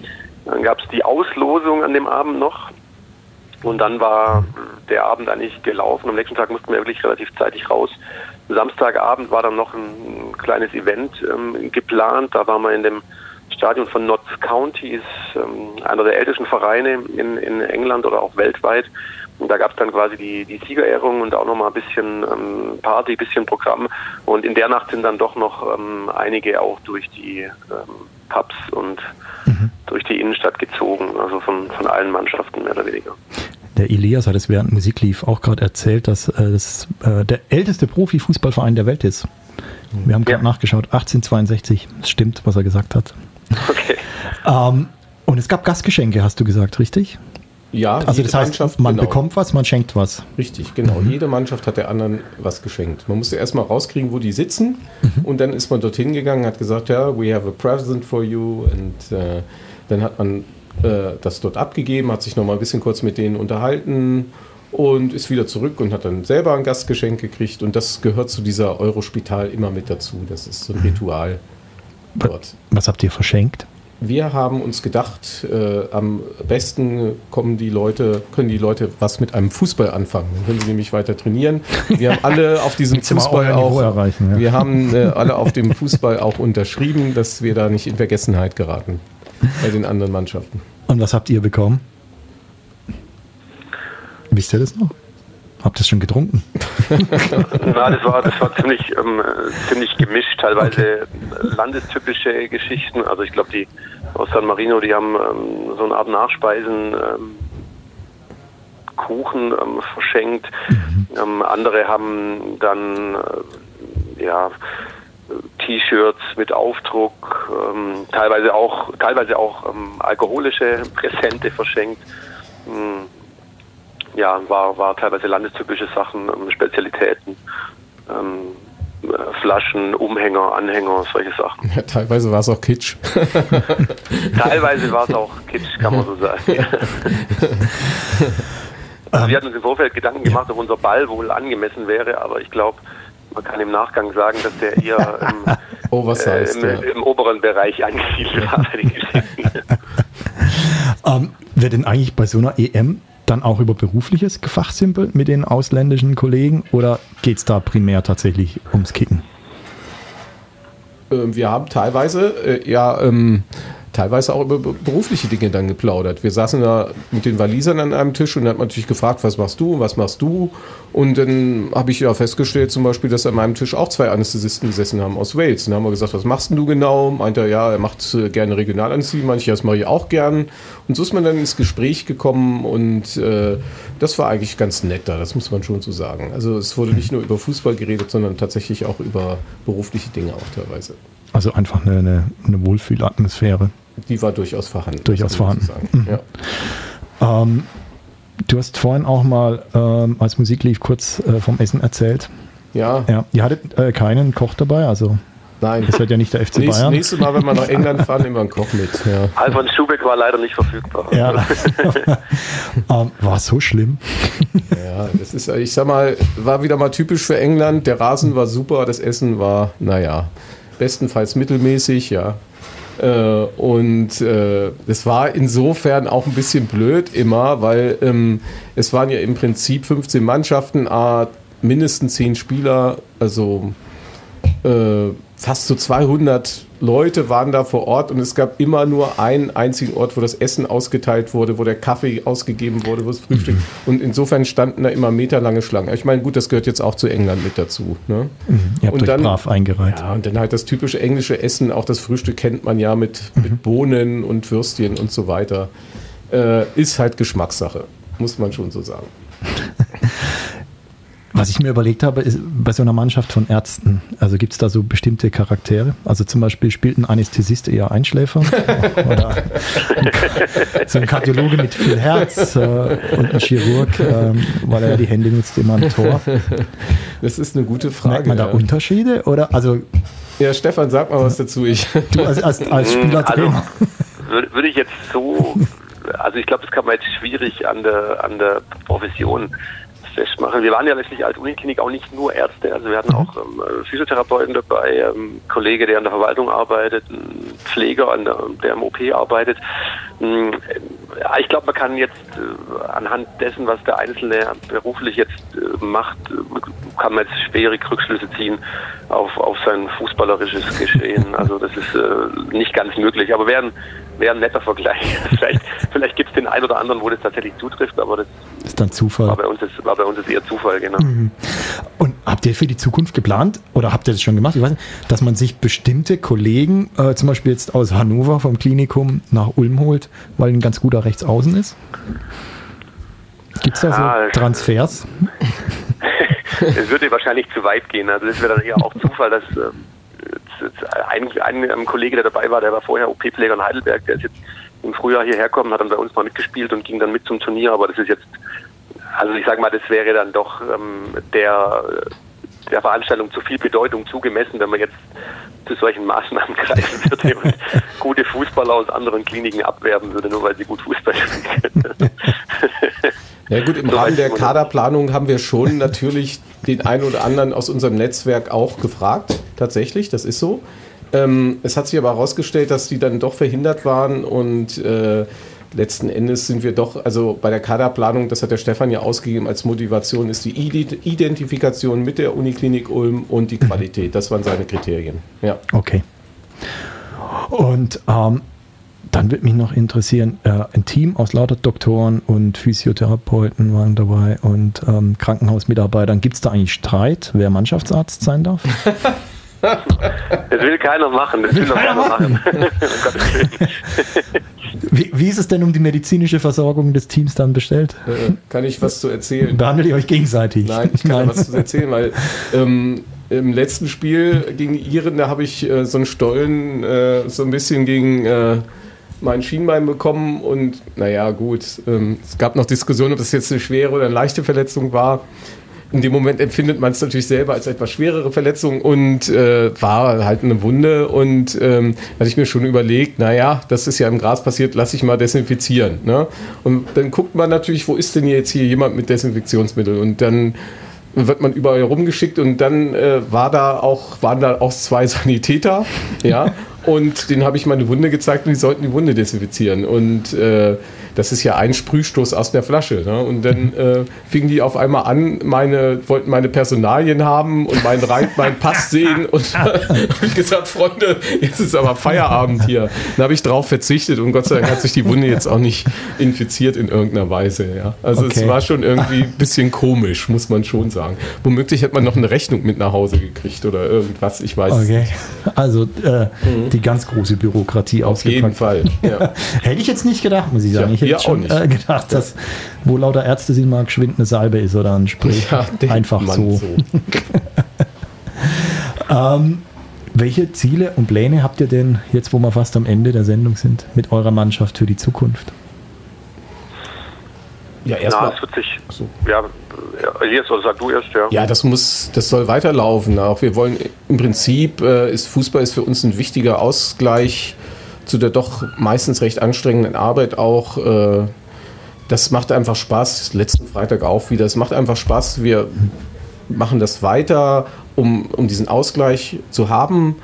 dann gab es die Auslosung an dem Abend noch und dann war der Abend eigentlich gelaufen. Am nächsten Tag mussten wir wirklich relativ zeitig raus. Samstagabend war dann noch ein, ein kleines Event ähm, geplant. Da waren wir in dem Stadion von Notts County, ist ähm, einer der ältesten Vereine in, in England oder auch weltweit. Und da gab es dann quasi die, die Siegerehrung und auch nochmal ein bisschen ähm, Party, bisschen Programm. Und in der Nacht sind dann doch noch ähm, einige auch durch die ähm, Pubs und durch die Innenstadt gezogen, also von, von allen Mannschaften mehr oder weniger. Der Elias hat es während Musik lief auch gerade erzählt, dass äh, das äh, der älteste Profifußballverein der Welt ist. Wir haben gerade Ja. nachgeschaut, 1862. Das stimmt, was er gesagt hat. Okay. Ähm, und es gab Gastgeschenke, hast du gesagt, richtig? Ja, Also jede das heißt, Mannschaft, man genau. bekommt was, man schenkt was. Richtig, genau. Mhm. Jede Mannschaft hat der anderen was geschenkt. Man musste erstmal rauskriegen, wo die sitzen. Mhm. Und dann ist man dorthin gegangen, hat gesagt, ja, we have a present for you. Und äh, dann hat man äh, das dort abgegeben, hat sich nochmal ein bisschen kurz mit denen unterhalten und ist wieder zurück und hat dann selber ein Gastgeschenk gekriegt. Und das gehört zu dieser Eurospital immer mit dazu. Das ist so ein Ritual dort. Was habt ihr verschenkt? wir haben uns gedacht, äh, am besten kommen die Leute, können die Leute was mit einem Fußball anfangen. Dann können sie nämlich weiter trainieren. Wir haben alle auf diesem Fußball auch, erreichen, ja. wir haben äh, alle auf dem Fußball auch unterschrieben, dass wir da nicht in Vergessenheit geraten bei den anderen Mannschaften. Und was habt ihr bekommen? Wisst ihr das noch? Habt ihr es schon getrunken? Na, das war, das war ziemlich, ähm, ziemlich gemischt, teilweise landestypische Geschichten. Also ich glaube, die aus San Marino, die haben ähm, so eine Art Nachspeisen, ähm, Kuchen ähm, verschenkt. Ähm, andere haben dann äh, ja T-Shirts mit Aufdruck, ähm, teilweise auch teilweise auch ähm, alkoholische Präsente verschenkt. Mm, ja, war, war teilweise landestypische Sachen, ähm, Spezialitäten, ähm, äh, Flaschen, Umhänger, Anhänger, solche Sachen. Ja, teilweise war es auch Kitsch. Teilweise war es auch Kitsch, kann man so sagen. Also wir hatten uns im Vorfeld Gedanken gemacht, ob unser Ball wohl angemessen wäre, aber ich glaube, man kann im Nachgang sagen, dass der eher im, äh, im, ja. im oberen Bereich angesiedelt war bei den Geschichten. Ähm, wird denn eigentlich bei so einer EM dann auch über berufliches gefachsimpelt mit den ausländischen Kollegen oder geht es da primär tatsächlich ums Kicken? Ähm, wir haben teilweise, äh, ja, ähm, teilweise auch über be- berufliche Dinge dann geplaudert. Wir saßen da mit den Walisern an einem Tisch und hat man natürlich gefragt, was machst du, was machst du? Und dann habe ich ja festgestellt zum Beispiel, dass an meinem Tisch auch zwei Anästhesisten gesessen haben aus Wales. Dann haben wir gesagt, was machst denn du genau? Meint er, ja, er macht äh, gerne Regionalanästhesie. Manche, das mache ich auch gern. Und so ist man dann ins Gespräch gekommen und äh, das war eigentlich ganz nett da, das muss man schon so sagen. Also es wurde nicht nur über Fußball geredet, sondern tatsächlich auch über berufliche Dinge auch teilweise. Also einfach eine, eine, eine Wohlfühlatmosphäre. Die war durchaus vorhanden. Durchaus das vorhanden. sagen. Ja. Ähm, du hast vorhin auch mal, ähm, als Musik lief, kurz äh, vom Essen erzählt. ja, Ja, ihr hattet äh, keinen Koch dabei, also nein. ihr seid ja nicht der FC Nächstes, Bayern. nächstes Mal, wenn wir nach England fahren, nehmen wir einen Koch mit. Ja. Alfons Schubeck war leider nicht verfügbar. Ja. ähm, war es so schlimm? ja, das ist, ich sag mal, war wieder mal typisch für England. Der Rasen war super, das Essen war, naja, bestenfalls mittelmäßig, ja. Äh, und äh, es war insofern auch ein bisschen blöd immer, weil ähm, es waren ja im Prinzip 15 Mannschaften, ah, mindestens 10 Spieler, also äh, fast so 200 Leute waren da vor Ort und es gab immer nur einen einzigen Ort, wo das Essen ausgeteilt wurde, wo der Kaffee ausgegeben wurde, wo das Frühstück. Und insofern standen da immer meterlange Schlangen. Ich meine, gut, das gehört jetzt auch zu England mit dazu. Ne? Ihr habt Und euch dann- brav eingereiht. Ja, und dann halt das typische englische Essen, auch das Frühstück kennt man ja mit, mit Bohnen und Würstchen und so weiter. Äh, ist halt Geschmackssache, muss man schon so sagen. Was ich mir überlegt habe, ist bei so einer Mannschaft von Ärzten, also gibt es da so bestimmte Charaktere? Also zum Beispiel spielt ein Anästhesist eher Einschläfer oder ein, so ein Kardiologe mit viel Herz äh, und ein Chirurg, ähm, weil er die Hände nutzt, immer ein Tor. Das ist eine gute Frage. Merkt man da ja. Unterschiede? Oder also ja, Stefan, sag mal was dazu. Ich, du als, als, als Spieler Also, würde, würde ich jetzt so, also ich glaube, das kann man jetzt schwierig an der, an der Profession festmachen. Wir waren ja letztlich als Uniklinik auch nicht nur Ärzte, also wir hatten auch ähm, Physiotherapeuten dabei, ähm, Kollege, der an der Verwaltung arbeitet, ein Pfleger, an der, der im OP arbeitet. Ja, ich glaube, man kann jetzt äh, anhand dessen, was der Einzelne beruflich jetzt äh, macht, äh, kann man jetzt schwere Rückschlüsse ziehen auf, auf sein fußballerisches Geschehen. Also das ist äh, nicht ganz möglich, aber wäre ein, wäre ein netter Vergleich. vielleicht vielleicht gibt es den einen oder anderen, wo das tatsächlich zutrifft, aber das ist dann Zufall. war bei uns, das war bei uns das eher Zufall, genau. Und habt ihr für die Zukunft geplant oder habt ihr das schon gemacht? Ich weiß nicht, dass man sich bestimmte Kollegen, äh, zum Beispiel jetzt aus Hannover vom Klinikum nach Ulm holt, weil ein ganz guter Rechtsaußen ist? Gibt es da so Ah, Transfers? Es würde wahrscheinlich zu weit gehen. Also das wäre dann eher auch Zufall, dass jetzt ein, ein, ähm, Kollege, der dabei war, der war vorher OP-Pfleger in Heidelberg, der ist jetzt im Frühjahr hierher gekommen, hat dann bei uns mal mitgespielt und ging dann mit zum Turnier, aber das ist jetzt, also ich sage mal, das wäre dann doch ähm, der, der Veranstaltung zu viel Bedeutung zugemessen, wenn man jetzt zu solchen Maßnahmen greifen würde und gute Fußballer aus anderen Kliniken abwerben würde, nur weil sie gut Fußball spielen können. ja gut, im So Rahmen der Kaderplanung haben wir schon natürlich den einen oder anderen aus unserem Netzwerk auch gefragt. Tatsächlich, das ist so. Ähm, es hat sich aber herausgestellt, dass die dann doch verhindert waren und äh, letzten Endes sind wir doch, also bei der Kaderplanung, das hat der Stefan ja ausgegeben als Motivation, ist die Ide- Identifikation mit der Uniklinik Ulm und die Qualität. Das waren seine Kriterien. Ja. Okay. Und ähm, dann würde mich noch interessieren, äh, ein Team aus lauter Doktoren und Physiotherapeuten waren dabei und ähm, Krankenhausmitarbeitern. Gibt es da eigentlich Streit, wer Mannschaftsarzt sein darf? Das will keiner machen, das will, doch keiner machen. um Willen. Wie, wie ist es denn um die medizinische Versorgung des Teams dann bestellt? Äh, kann ich was zu erzählen? Behandelt ihr euch gegenseitig? Nein, ich kann da was zu erzählen, weil ähm, im letzten Spiel gegen Iren, da habe ich äh, so einen Stollen äh, so ein bisschen gegen äh, mein Schienbein bekommen und naja, gut, ähm, es gab noch Diskussionen, ob das jetzt eine schwere oder eine leichte Verletzung war. In dem Moment empfindet man es natürlich selber als etwas schwerere Verletzung und äh, war halt eine Wunde und ähm, hatte ich mir schon überlegt, naja, das ist ja im Gras passiert, lass ich mal desinfizieren. Ne? Und dann guckt man natürlich, wo ist denn jetzt hier jemand mit Desinfektionsmittel und dann wird man überall rumgeschickt und dann äh, war da auch, waren da auch zwei Sanitäter, ja, und denen habe ich meine Wunde gezeigt und die sollten die Wunde desinfizieren. Und äh, das ist ja ein Sprühstoß aus der Flasche. Ne? Und dann äh, fingen die auf einmal an, meine, wollten meine Personalien haben und meinen Rein, meinen Pass sehen. Und habe ich gesagt, Freunde, jetzt ist aber Feierabend hier. Dann habe ich drauf verzichtet und Gott sei Dank hat sich die Wunde jetzt auch nicht infiziert in irgendeiner Weise. Ja? Also Okay. es war schon irgendwie ein bisschen komisch, muss man schon sagen. Womöglich hätte man noch eine Rechnung mit nach Hause gekriegt oder irgendwas, ich weiß Okay. nicht. Also äh, die ganz große Bürokratie Auf jeden. Fall. Ja. Hätte ich jetzt nicht gedacht, muss ich sagen. Ja, ich hätte wir schon auch nicht. äh, gedacht, dass wo lauter Ärzte sind, mal geschwind eine Salbe ist oder ein Spray. Ja, Einfach man so. Ähm, welche Ziele und Pläne habt ihr denn jetzt, wo wir fast am Ende der Sendung sind, mit eurer Mannschaft für die Zukunft? Ja, Na, erstmal. es wird sich, so. ja, ja, Elias, oder sag du erst, ja. Ja, das muss, das soll weiterlaufen. Auch wir wollen im Prinzip äh, ist Fußball ist für uns ein wichtiger Ausgleich zu der doch meistens recht anstrengenden Arbeit auch. Äh, das macht einfach Spaß. Letzten Freitag auch wieder. Es macht einfach Spaß. Wir machen das weiter, um, um diesen Ausgleich zu haben.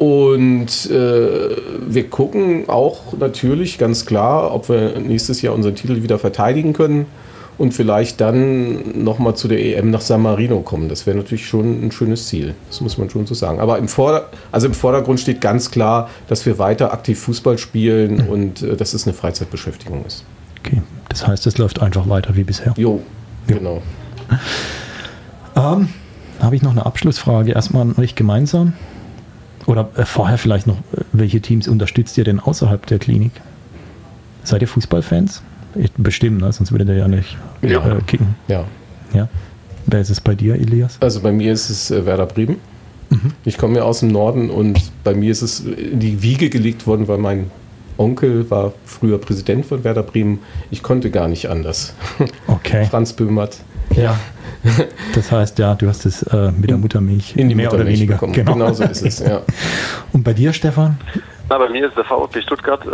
Und äh, wir gucken auch natürlich ganz klar, ob wir nächstes Jahr unseren Titel wieder verteidigen können und vielleicht dann nochmal zu der EM nach San Marino kommen. Das wäre natürlich schon ein schönes Ziel. Das muss man schon so sagen. Aber im, Vorder also im Vordergrund steht ganz klar, dass wir weiter aktiv Fußball spielen und äh, dass es eine Freizeitbeschäftigung ist. Okay, das heißt, es läuft einfach weiter wie bisher. Jo, genau. Ähm, Habe ich noch eine Abschlussfrage erstmal an euch gemeinsam? Oder äh, vorher vielleicht noch, äh, welche Teams unterstützt ihr denn außerhalb der Klinik? Seid ihr Fußballfans? Bestimmt, ne? sonst würdet ihr ja nicht Ja. Äh, kicken. Ja. Ja. Wer ist es bei dir, Elias? Also bei mir ist es äh, Werder Bremen. Ich komme ja aus dem Norden und bei mir ist es in die Wiege gelegt worden, weil mein Onkel war früher Präsident von Werder Bremen. Ich konnte gar nicht anders. Okay. Franz Böhmert. Ja. Das heißt, ja, du hast es äh, mit der Muttermilch In die mehr Muttermilch oder weniger. bekommen. Genau. Genau so ist es, ja. Und bei dir, Stefan? Na, bei mir ist der VfB Stuttgart ähm,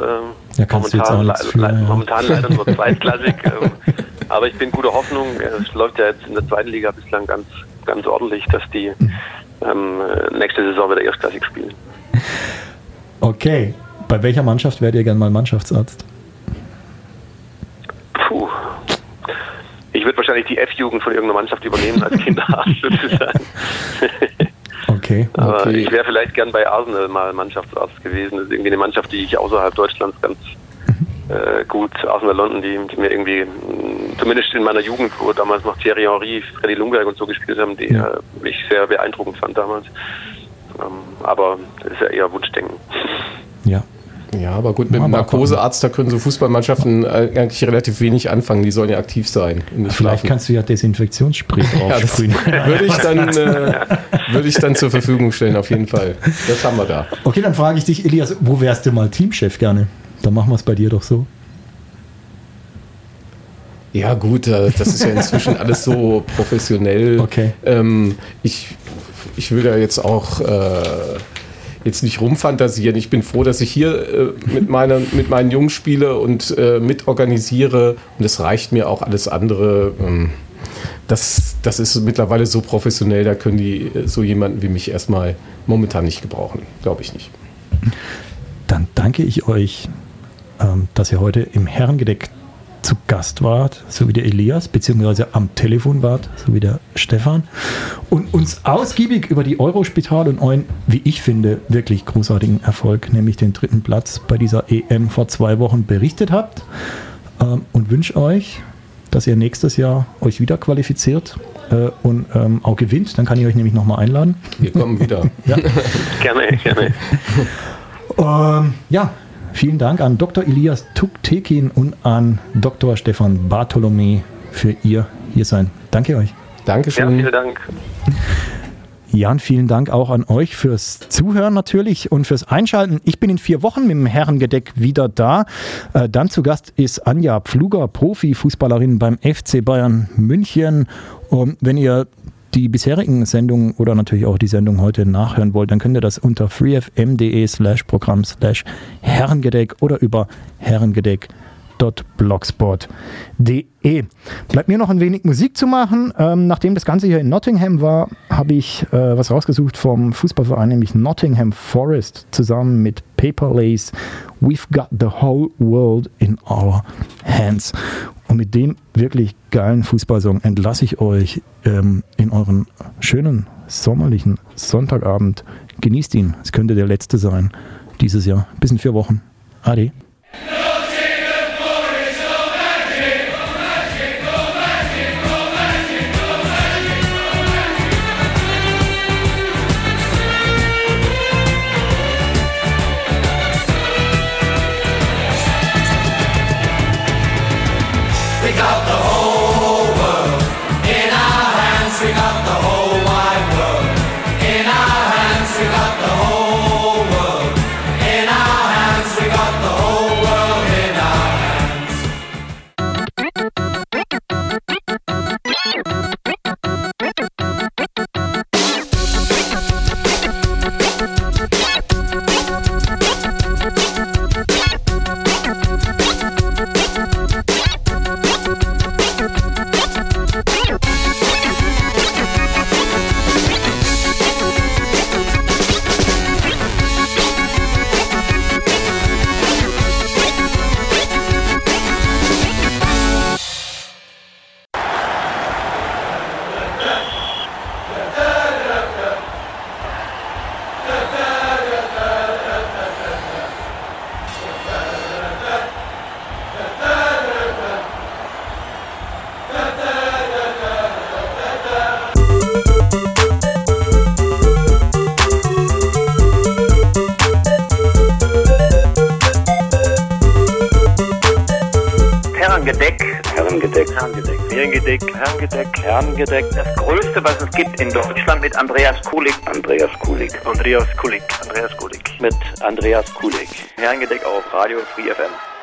Ja, kannst du jetzt auch momentan, nichts für, le- le- ja. momentan leider nur zweitklassig. ähm, aber ich bin guter Hoffnung. Es läuft ja jetzt in der zweiten Liga bislang ganz, ganz ordentlich, dass die Hm. ähm, äh, nächste Saison wieder erstklassig spielen. Okay. Bei welcher Mannschaft wärt ihr gerne mal Mannschaftsarzt? Puh. Ich würde wahrscheinlich die F-Jugend von irgendeiner Mannschaft übernehmen als Kinderarzt sozusagen. Okay. Aber Okay. ich wäre vielleicht gern bei Arsenal mal Mannschaftsarzt gewesen. Das ist irgendwie eine Mannschaft, die ich außerhalb Deutschlands ganz äh, gut, Arsenal London, die, die mir irgendwie, mh, zumindest in meiner Jugend, wo damals noch Thierry Henry, Freddy Lundberg und so gespielt haben, die Ja. äh, mich sehr beeindruckend fand damals. Ähm, aber das ist ja eher Wunschdenken. Ja. Ja, aber gut, mit dem mal Narkosearzt, da können so Fußballmannschaften äh, eigentlich relativ wenig anfangen. Die sollen ja aktiv sein. Vielleicht schlafen. kannst du ja Desinfektionsspray ja, draufsprühen. würde ich, dann, äh, würde ich dann zur Verfügung stellen, auf jeden Fall. Das haben wir da. Okay, dann frage ich dich, Elias, wo wärst du mal Teamchef gerne? Dann machen wir es bei dir doch so. Ja, gut, äh, das ist ja inzwischen alles so professionell. Okay. Ähm, ich, ich will da jetzt auch äh, jetzt nicht rumfantasieren. Ich bin froh, dass ich hier äh, mit, meiner, mit meinen Jungs spiele und äh, mitorganisiere. Und es reicht mir auch alles andere. Ähm, das, das ist mittlerweile so professionell, da können die äh, so jemanden wie mich erstmal momentan nicht gebrauchen. Glaube ich nicht. Dann danke ich euch, ähm, dass ihr heute im Herrengedeck zu Gast wart, so wie der Elias, beziehungsweise am Telefon wart, so wie der Stefan, und uns ausgiebig über die Eurospital und euren, wie ich finde, wirklich großartigen Erfolg, nämlich den dritten Platz bei dieser EM vor zwei Wochen berichtet habt. Ähm, und wünsche euch, dass ihr nächstes Jahr euch wieder qualifiziert äh, und ähm, auch gewinnt. Dann kann ich euch nämlich nochmal einladen. Wir kommen wieder. Gerne, gerne. Ähm, ja, vielen Dank an Dr. Elias Tuktekin und an Dr. Stefan Bartholomä für ihr hier sein. Danke euch. Ja, Dankeschön. vielen Dank. Jan, vielen Dank auch an euch fürs Zuhören natürlich und fürs Einschalten. Ich bin in vier Wochen mit dem Herrengedeck wieder da. Äh, dann zu Gast ist Anja Pfluger, Profifußballerin beim FC Bayern München. Und wenn ihr die bisherigen Sendungen oder natürlich auch die Sendung heute nachhören wollt, dann könnt ihr das unter freefm.de slash Programm slash Herrengedeck oder über herrengedeck.blogspot.de. Bleibt mir noch ein wenig Musik zu machen. Ähm, nachdem das Ganze hier in Nottingham war, habe ich äh, was rausgesucht vom Fußballverein, nämlich Nottingham Forest, zusammen mit Paper Lace. We've got the whole world in our hands. Und mit dem wirklich geilen Fußballsong entlasse ich euch ähm, in euren schönen sommerlichen Sonntagabend. Genießt ihn. Es könnte der letzte sein dieses Jahr. Bis in vier Wochen. Ade. Herrengedeck. Das größte, was es gibt in Deutschland mit Andreas Kulik. Andreas Kulik. Andreas Kulik. Andreas Kulik. Mit Andreas Kulik. Herrengedeck auf Radio Free FM.